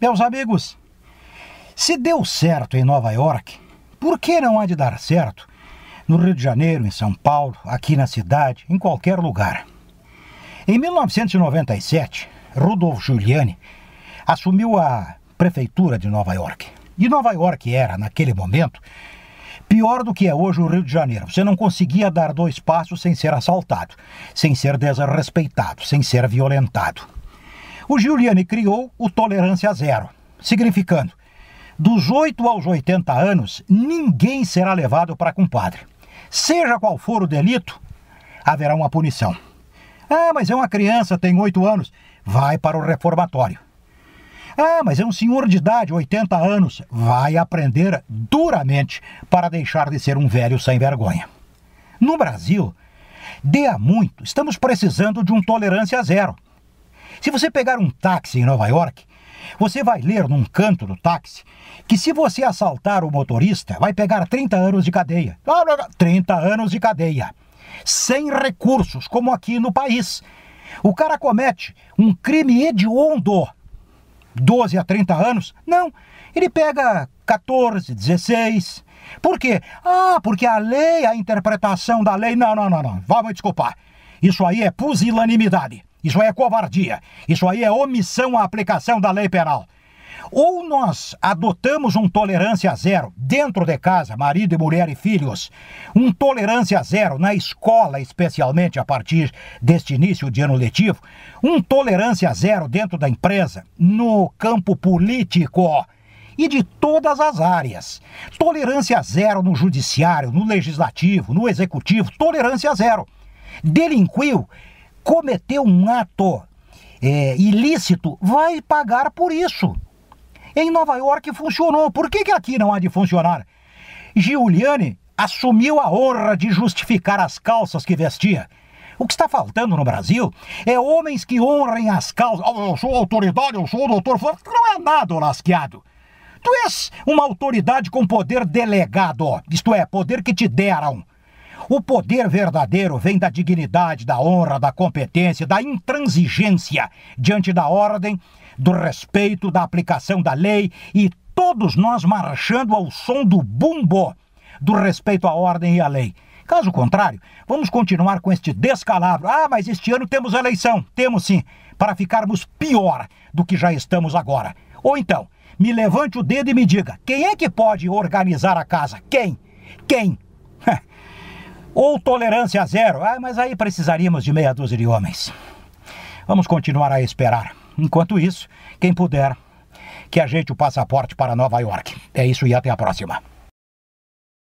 Meus amigos, se deu certo em Nova York, por que não há de dar certo no Rio de Janeiro, em São Paulo, aqui na cidade, em qualquer lugar? Em 1997, Rudolf Giuliani assumiu a prefeitura de Nova York. E Nova York era, naquele momento, pior do que é hoje o Rio de Janeiro. Você não conseguia dar dois passos sem ser assaltado, sem ser desrespeitado, sem ser violentado. O Giuliani criou o Tolerância Zero, significando: dos 8 aos 80 anos, ninguém será levado para compadre. Seja qual for o delito, haverá uma punição. Ah, mas é uma criança, tem 8 anos, vai para o reformatório. Ah, mas é um senhor de idade, 80 anos, vai aprender duramente para deixar de ser um velho sem vergonha. No Brasil, de há muito, estamos precisando de um tolerância zero. Se você pegar um táxi em Nova York, você vai ler num canto do táxi que se você assaltar o motorista, vai pegar 30 anos de cadeia. 30 anos de cadeia. Sem recursos, como aqui no país. O cara comete um crime hediondo. 12 a 30 anos? Não. Ele pega 14, 16. Por quê? Ah, porque a lei, a interpretação da lei. Não, não, não, não. Vamos desculpar. Isso aí é pusilanimidade. Isso aí é covardia. Isso aí é omissão à aplicação da lei penal. Ou nós adotamos um tolerância zero dentro de casa, marido e mulher e filhos, um tolerância zero na escola, especialmente a partir deste início de ano letivo, um tolerância zero dentro da empresa, no campo político e de todas as áreas. Tolerância zero no judiciário, no legislativo, no executivo, tolerância zero. Delinquiu cometeu um ato é, ilícito, vai pagar por isso. Em Nova York funcionou. Por que, que aqui não há de funcionar? Giuliani assumiu a honra de justificar as calças que vestia. O que está faltando no Brasil é homens que honrem as calças. Oh, eu sou autoridade, eu sou doutor. Não é nada, lasqueado. Tu és uma autoridade com poder delegado, isto é, poder que te deram. O poder verdadeiro vem da dignidade, da honra, da competência, da intransigência diante da ordem, do respeito, da aplicação da lei e todos nós marchando ao som do bumbo do respeito à ordem e à lei. Caso contrário, vamos continuar com este descalabro. Ah, mas este ano temos eleição. Temos sim, para ficarmos pior do que já estamos agora. Ou então, me levante o dedo e me diga: quem é que pode organizar a casa? Quem? Quem? Ou tolerância zero. Ah, mas aí precisaríamos de meia dúzia de homens. Vamos continuar a esperar. Enquanto isso, quem puder, que ajeite o passaporte para Nova York. É isso e até a próxima.